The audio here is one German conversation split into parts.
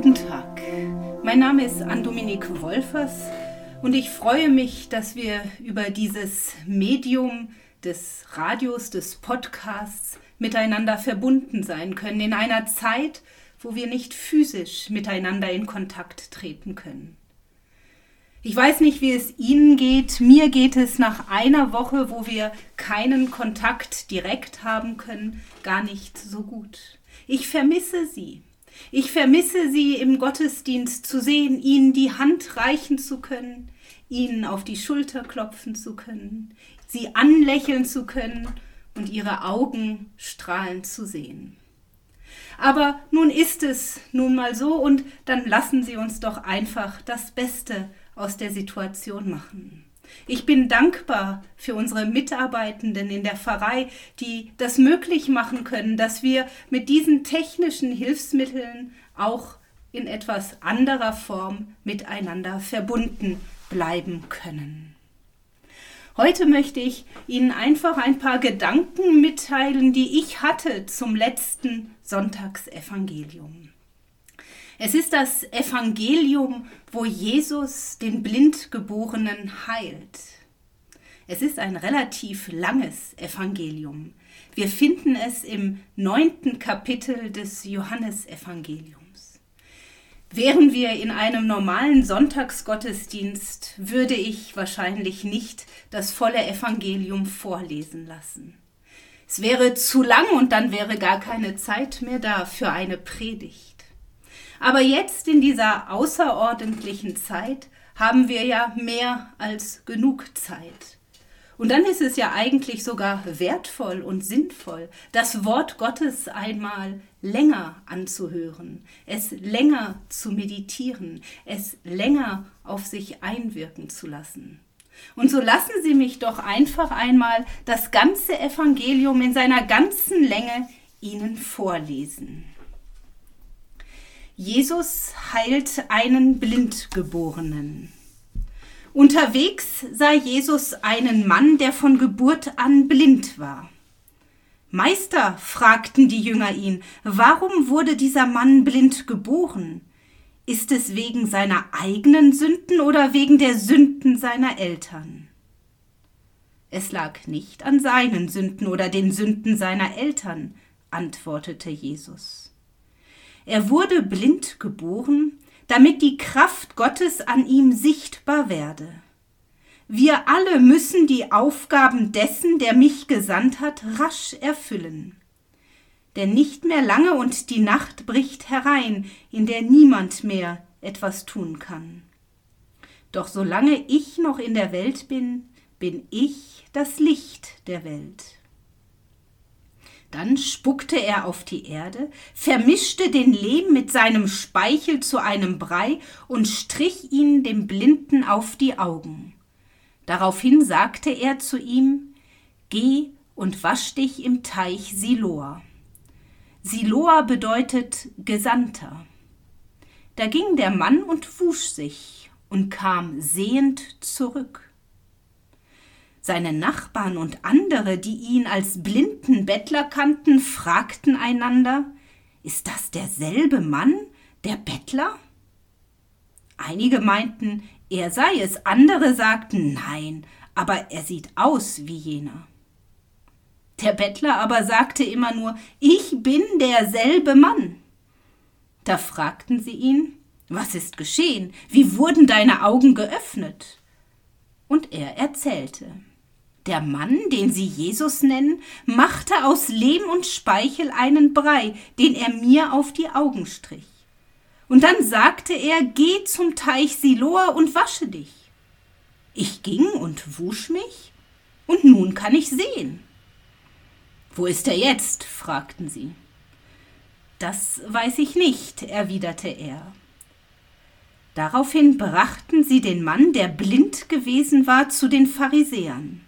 Guten Tag. Mein Name ist Ann-Dominique Wolfers und ich freue mich, dass wir über dieses Medium des Radios, des Podcasts miteinander verbunden sein können in einer Zeit, wo wir nicht physisch miteinander in Kontakt treten können. Ich weiß nicht, wie es Ihnen geht. Mir geht es nach einer Woche, wo wir keinen Kontakt direkt haben können, gar nicht so gut. Ich vermisse Sie. Ich vermisse Sie im Gottesdienst zu sehen, Ihnen die Hand reichen zu können, Ihnen auf die Schulter klopfen zu können, Sie anlächeln zu können und Ihre Augen strahlen zu sehen. Aber nun ist es nun mal so und dann lassen Sie uns doch einfach das Beste aus der Situation machen. Ich bin dankbar für unsere Mitarbeitenden in der Pfarrei, die das möglich machen können, dass wir mit diesen technischen Hilfsmitteln auch in etwas anderer Form miteinander verbunden bleiben können. Heute möchte ich Ihnen einfach ein paar Gedanken mitteilen, die ich hatte zum letzten Sonntagsevangelium. Es ist das Evangelium, wo Jesus den Blindgeborenen heilt. Es ist ein relativ langes Evangelium. Wir finden es im neunten Kapitel des Johannesevangeliums. Wären wir in einem normalen Sonntagsgottesdienst, würde ich wahrscheinlich nicht das volle Evangelium vorlesen lassen. Es wäre zu lang und dann wäre gar keine Zeit mehr da für eine Predigt. Aber jetzt in dieser außerordentlichen Zeit haben wir ja mehr als genug Zeit. Und dann ist es ja eigentlich sogar wertvoll und sinnvoll, das Wort Gottes einmal länger anzuhören, es länger zu meditieren, es länger auf sich einwirken zu lassen. Und so lassen Sie mich doch einfach einmal das ganze Evangelium in seiner ganzen Länge Ihnen vorlesen. Jesus heilt einen Blindgeborenen. Unterwegs sah Jesus einen Mann, der von Geburt an blind war. Meister, fragten die Jünger ihn, warum wurde dieser Mann blind geboren? Ist es wegen seiner eigenen Sünden oder wegen der Sünden seiner Eltern? Es lag nicht an seinen Sünden oder den Sünden seiner Eltern, antwortete Jesus. Er wurde blind geboren, damit die Kraft Gottes an ihm sichtbar werde. Wir alle müssen die Aufgaben dessen, der mich gesandt hat, rasch erfüllen. Denn nicht mehr lange und die Nacht bricht herein, in der niemand mehr etwas tun kann. Doch solange ich noch in der Welt bin, bin ich das Licht der Welt. Dann spuckte er auf die Erde, vermischte den Lehm mit seinem Speichel zu einem Brei und strich ihn dem Blinden auf die Augen. Daraufhin sagte er zu ihm Geh und wasch dich im Teich Siloa. Siloa bedeutet Gesandter. Da ging der Mann und wusch sich und kam sehend zurück. Seine Nachbarn und andere, die ihn als blinden Bettler kannten, fragten einander Ist das derselbe Mann, der Bettler? Einige meinten, er sei es, andere sagten Nein, aber er sieht aus wie jener. Der Bettler aber sagte immer nur Ich bin derselbe Mann. Da fragten sie ihn Was ist geschehen? Wie wurden deine Augen geöffnet? Und er erzählte. Der Mann, den sie Jesus nennen, machte aus Lehm und Speichel einen Brei, den er mir auf die Augen strich. Und dann sagte er, geh zum Teich Siloa und wasche dich. Ich ging und wusch mich, und nun kann ich sehen. Wo ist er jetzt? fragten sie. Das weiß ich nicht, erwiderte er. Daraufhin brachten sie den Mann, der blind gewesen war, zu den Pharisäern.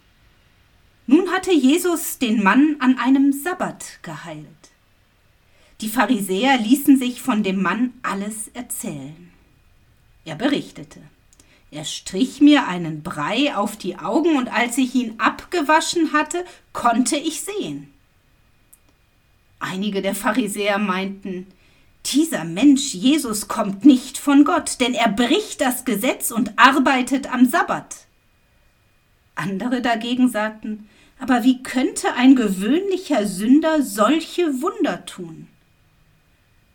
Nun hatte Jesus den Mann an einem Sabbat geheilt. Die Pharisäer ließen sich von dem Mann alles erzählen. Er berichtete. Er strich mir einen Brei auf die Augen, und als ich ihn abgewaschen hatte, konnte ich sehen. Einige der Pharisäer meinten, dieser Mensch Jesus kommt nicht von Gott, denn er bricht das Gesetz und arbeitet am Sabbat. Andere dagegen sagten, aber wie könnte ein gewöhnlicher Sünder solche Wunder tun?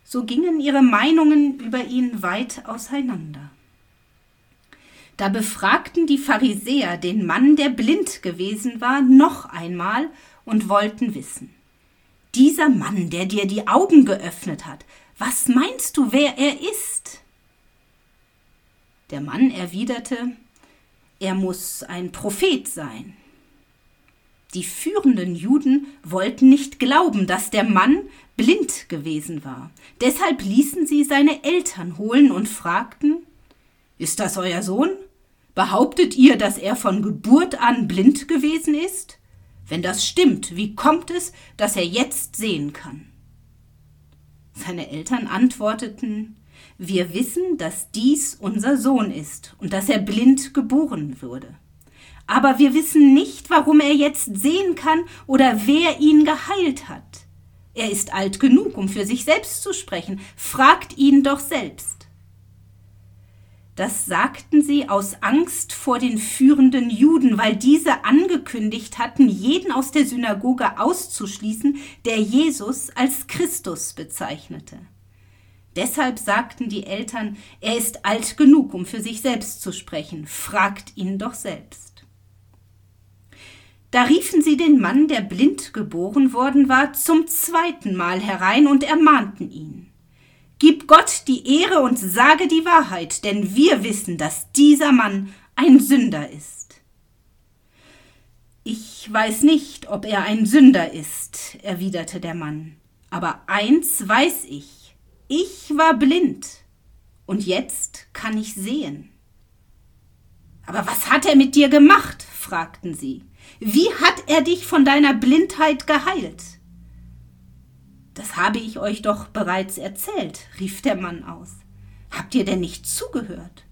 So gingen ihre Meinungen über ihn weit auseinander. Da befragten die Pharisäer den Mann, der blind gewesen war, noch einmal und wollten wissen. Dieser Mann, der dir die Augen geöffnet hat, was meinst du, wer er ist? Der Mann erwiderte, er muss ein Prophet sein. Die führenden Juden wollten nicht glauben, dass der Mann blind gewesen war. Deshalb ließen sie seine Eltern holen und fragten Ist das euer Sohn? Behauptet ihr, dass er von Geburt an blind gewesen ist? Wenn das stimmt, wie kommt es, dass er jetzt sehen kann? Seine Eltern antworteten Wir wissen, dass dies unser Sohn ist und dass er blind geboren wurde aber wir wissen nicht, warum er jetzt sehen kann oder wer ihn geheilt hat. Er ist alt genug, um für sich selbst zu sprechen. Fragt ihn doch selbst. Das sagten sie aus Angst vor den führenden Juden, weil diese angekündigt hatten, jeden aus der Synagoge auszuschließen, der Jesus als Christus bezeichnete. Deshalb sagten die Eltern, er ist alt genug, um für sich selbst zu sprechen. Fragt ihn doch selbst. Da riefen sie den Mann, der blind geboren worden war, zum zweiten Mal herein und ermahnten ihn. Gib Gott die Ehre und sage die Wahrheit, denn wir wissen, dass dieser Mann ein Sünder ist. Ich weiß nicht, ob er ein Sünder ist, erwiderte der Mann, aber eins weiß ich, ich war blind, und jetzt kann ich sehen. Aber was hat er mit dir gemacht? fragten sie. Wie hat er dich von deiner Blindheit geheilt? Das habe ich euch doch bereits erzählt, rief der Mann aus. Habt ihr denn nicht zugehört?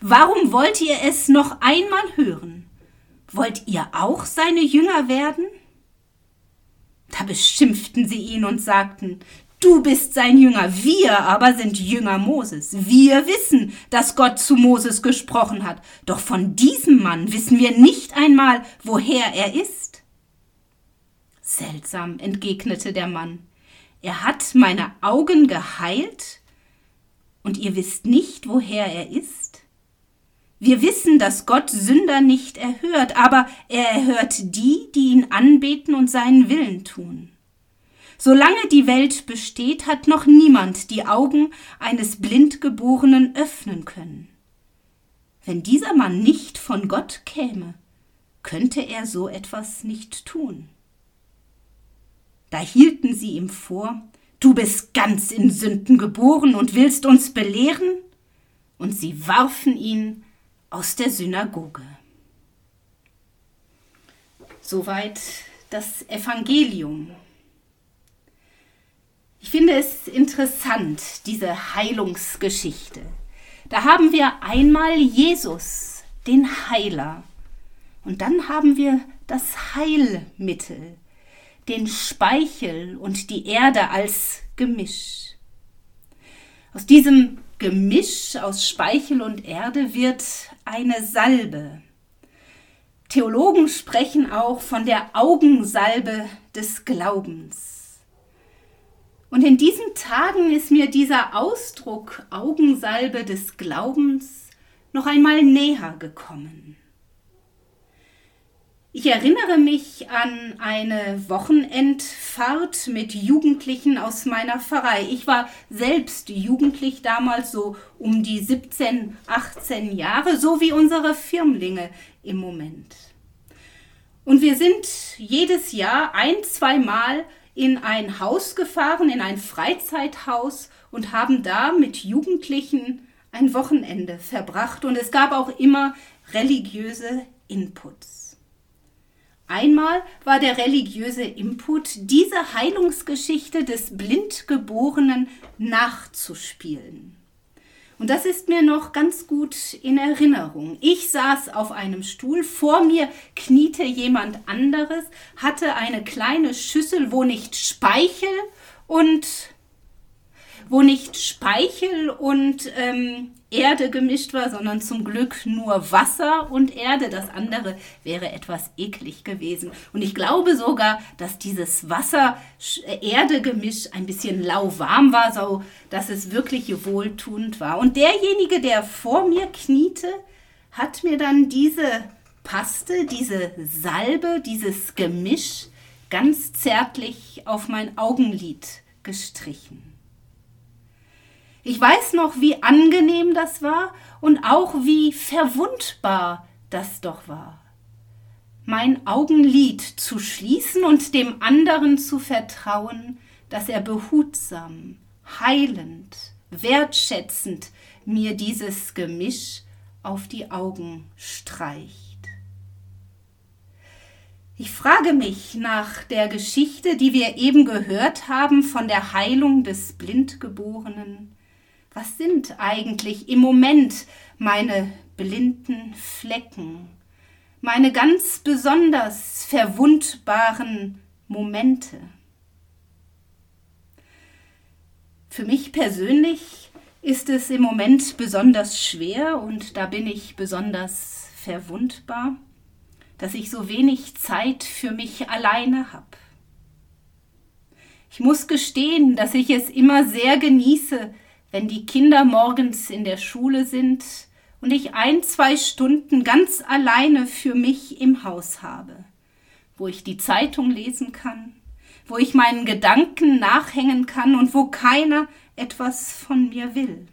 Warum wollt ihr es noch einmal hören? Wollt ihr auch seine Jünger werden? Da beschimpften sie ihn und sagten, Du bist sein Jünger, wir aber sind Jünger Moses. Wir wissen, dass Gott zu Moses gesprochen hat, doch von diesem Mann wissen wir nicht einmal, woher er ist. Seltsam, entgegnete der Mann. Er hat meine Augen geheilt, und ihr wisst nicht, woher er ist? Wir wissen, dass Gott Sünder nicht erhört, aber er erhört die, die ihn anbeten und seinen Willen tun. Solange die Welt besteht, hat noch niemand die Augen eines Blindgeborenen öffnen können. Wenn dieser Mann nicht von Gott käme, könnte er so etwas nicht tun. Da hielten sie ihm vor, du bist ganz in Sünden geboren und willst uns belehren? Und sie warfen ihn aus der Synagoge. Soweit das Evangelium ich finde es interessant, diese Heilungsgeschichte. Da haben wir einmal Jesus, den Heiler. Und dann haben wir das Heilmittel, den Speichel und die Erde als Gemisch. Aus diesem Gemisch aus Speichel und Erde wird eine Salbe. Theologen sprechen auch von der Augensalbe des Glaubens. Und in diesen Tagen ist mir dieser Ausdruck Augensalbe des Glaubens noch einmal näher gekommen. Ich erinnere mich an eine Wochenendfahrt mit Jugendlichen aus meiner Pfarrei. Ich war selbst jugendlich damals so um die 17, 18 Jahre, so wie unsere Firmlinge im Moment. Und wir sind jedes Jahr ein, zwei Mal in ein Haus gefahren, in ein Freizeithaus und haben da mit Jugendlichen ein Wochenende verbracht und es gab auch immer religiöse Inputs. Einmal war der religiöse Input, diese Heilungsgeschichte des Blindgeborenen nachzuspielen. Und das ist mir noch ganz gut in Erinnerung. Ich saß auf einem Stuhl, vor mir kniete jemand anderes, hatte eine kleine Schüssel, wo nicht Speichel und wo nicht Speichel und ähm, Erde gemischt war, sondern zum Glück nur Wasser und Erde. Das andere wäre etwas eklig gewesen. Und ich glaube sogar, dass dieses Wasser-Erde-Gemisch ein bisschen lauwarm war, so dass es wirklich wohltuend war. Und derjenige, der vor mir kniete, hat mir dann diese Paste, diese Salbe, dieses Gemisch ganz zärtlich auf mein Augenlid gestrichen. Ich weiß noch, wie angenehm das war und auch wie verwundbar das doch war. Mein Augenlid zu schließen und dem anderen zu vertrauen, dass er behutsam, heilend, wertschätzend mir dieses Gemisch auf die Augen streicht. Ich frage mich nach der Geschichte, die wir eben gehört haben von der Heilung des Blindgeborenen, was sind eigentlich im Moment meine blinden Flecken, meine ganz besonders verwundbaren Momente? Für mich persönlich ist es im Moment besonders schwer und da bin ich besonders verwundbar, dass ich so wenig Zeit für mich alleine habe. Ich muss gestehen, dass ich es immer sehr genieße, wenn die Kinder morgens in der Schule sind und ich ein, zwei Stunden ganz alleine für mich im Haus habe, wo ich die Zeitung lesen kann, wo ich meinen Gedanken nachhängen kann und wo keiner etwas von mir will.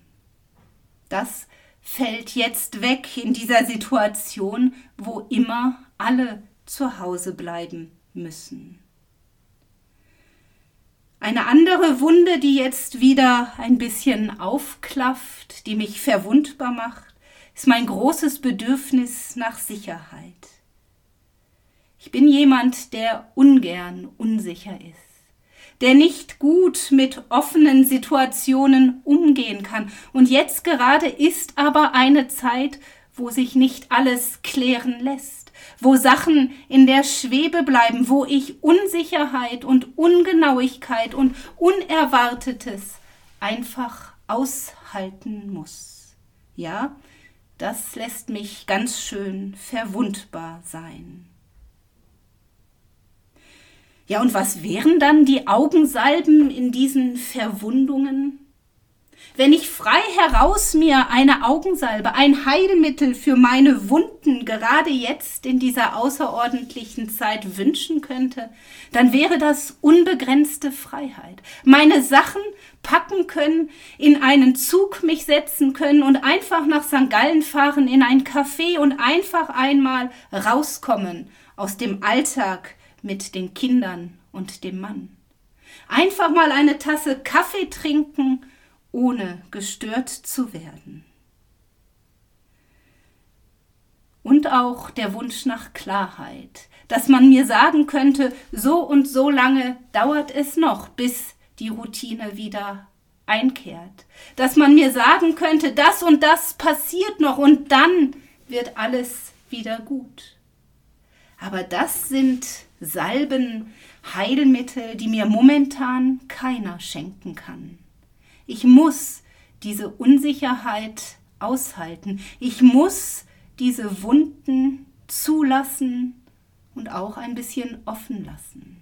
Das fällt jetzt weg in dieser Situation, wo immer alle zu Hause bleiben müssen. Eine andere Wunde, die jetzt wieder ein bisschen aufklafft, die mich verwundbar macht, ist mein großes Bedürfnis nach Sicherheit. Ich bin jemand, der ungern unsicher ist, der nicht gut mit offenen Situationen umgehen kann. Und jetzt gerade ist aber eine Zeit, wo sich nicht alles klären lässt wo Sachen in der Schwebe bleiben, wo ich Unsicherheit und Ungenauigkeit und Unerwartetes einfach aushalten muss. Ja, das lässt mich ganz schön verwundbar sein. Ja, und was wären dann die Augensalben in diesen Verwundungen? Wenn ich frei heraus mir eine Augensalbe, ein Heilmittel für meine Wunden gerade jetzt in dieser außerordentlichen Zeit wünschen könnte, dann wäre das unbegrenzte Freiheit. Meine Sachen packen können, in einen Zug mich setzen können und einfach nach St. Gallen fahren in ein Café und einfach einmal rauskommen aus dem Alltag mit den Kindern und dem Mann. Einfach mal eine Tasse Kaffee trinken ohne gestört zu werden. Und auch der Wunsch nach Klarheit, dass man mir sagen könnte, so und so lange dauert es noch, bis die Routine wieder einkehrt. Dass man mir sagen könnte, das und das passiert noch und dann wird alles wieder gut. Aber das sind Salben, Heilmittel, die mir momentan keiner schenken kann. Ich muss diese Unsicherheit aushalten. Ich muss diese Wunden zulassen und auch ein bisschen offen lassen.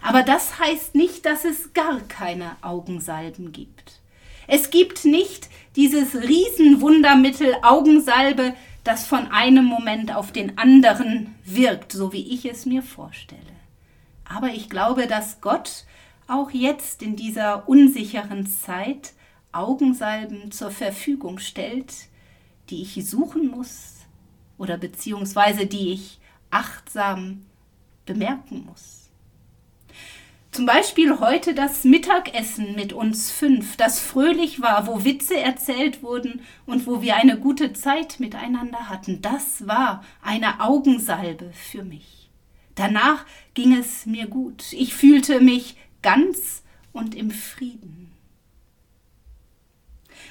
Aber das heißt nicht, dass es gar keine Augensalben gibt. Es gibt nicht dieses Riesenwundermittel Augensalbe, das von einem Moment auf den anderen wirkt, so wie ich es mir vorstelle. Aber ich glaube, dass Gott auch jetzt in dieser unsicheren Zeit Augensalben zur Verfügung stellt, die ich suchen muss oder beziehungsweise die ich achtsam bemerken muss. Zum Beispiel heute das Mittagessen mit uns fünf, das fröhlich war, wo Witze erzählt wurden und wo wir eine gute Zeit miteinander hatten. Das war eine Augensalbe für mich. Danach ging es mir gut. Ich fühlte mich ganz und im Frieden.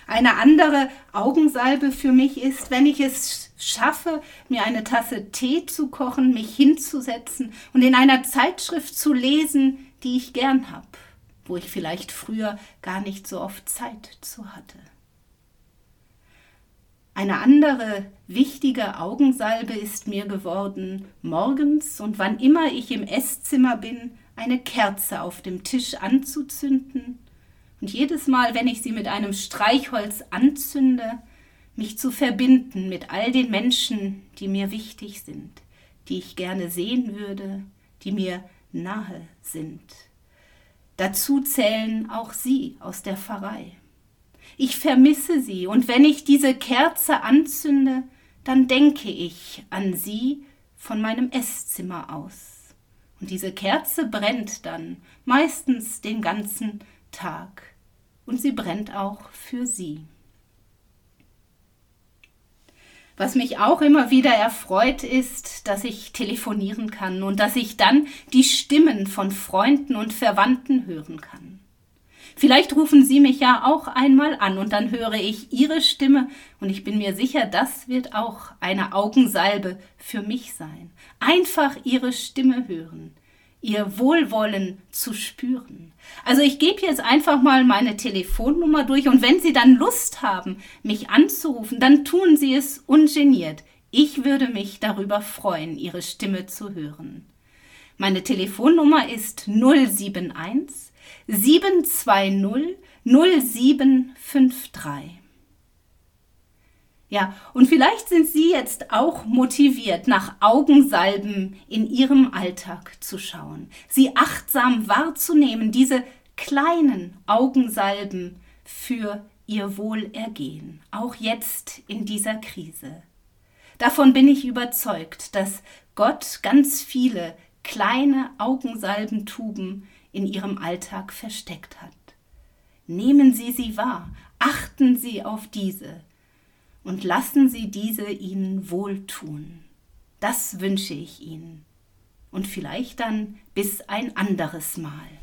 Eine andere Augensalbe für mich ist, wenn ich es schaffe, mir eine Tasse Tee zu kochen, mich hinzusetzen und in einer Zeitschrift zu lesen, die ich gern habe, wo ich vielleicht früher gar nicht so oft Zeit zu hatte. Eine andere wichtige Augensalbe ist mir geworden, morgens und wann immer ich im Esszimmer bin, eine Kerze auf dem Tisch anzuzünden und jedes Mal, wenn ich sie mit einem Streichholz anzünde, mich zu verbinden mit all den Menschen, die mir wichtig sind, die ich gerne sehen würde, die mir nahe sind. Dazu zählen auch Sie aus der Pfarrei. Ich vermisse Sie, und wenn ich diese Kerze anzünde, dann denke ich an Sie von meinem Esszimmer aus. Und diese Kerze brennt dann, meistens den ganzen Tag. Und sie brennt auch für Sie. Was mich auch immer wieder erfreut, ist, dass ich telefonieren kann und dass ich dann die Stimmen von Freunden und Verwandten hören kann. Vielleicht rufen Sie mich ja auch einmal an und dann höre ich Ihre Stimme und ich bin mir sicher, das wird auch eine Augensalbe für mich sein. Einfach Ihre Stimme hören, ihr Wohlwollen zu spüren. Also ich gebe jetzt einfach mal meine Telefonnummer durch und wenn Sie dann Lust haben, mich anzurufen, dann tun Sie es ungeniert. Ich würde mich darüber freuen, Ihre Stimme zu hören. Meine Telefonnummer ist 071 720 0753. Ja, und vielleicht sind Sie jetzt auch motiviert, nach Augensalben in Ihrem Alltag zu schauen, sie achtsam wahrzunehmen, diese kleinen Augensalben für Ihr Wohlergehen, auch jetzt in dieser Krise. Davon bin ich überzeugt, dass Gott ganz viele kleine Augensalbentuben in Ihrem Alltag versteckt hat. Nehmen Sie sie wahr, achten Sie auf diese und lassen Sie diese Ihnen wohltun. Das wünsche ich Ihnen. Und vielleicht dann bis ein anderes Mal.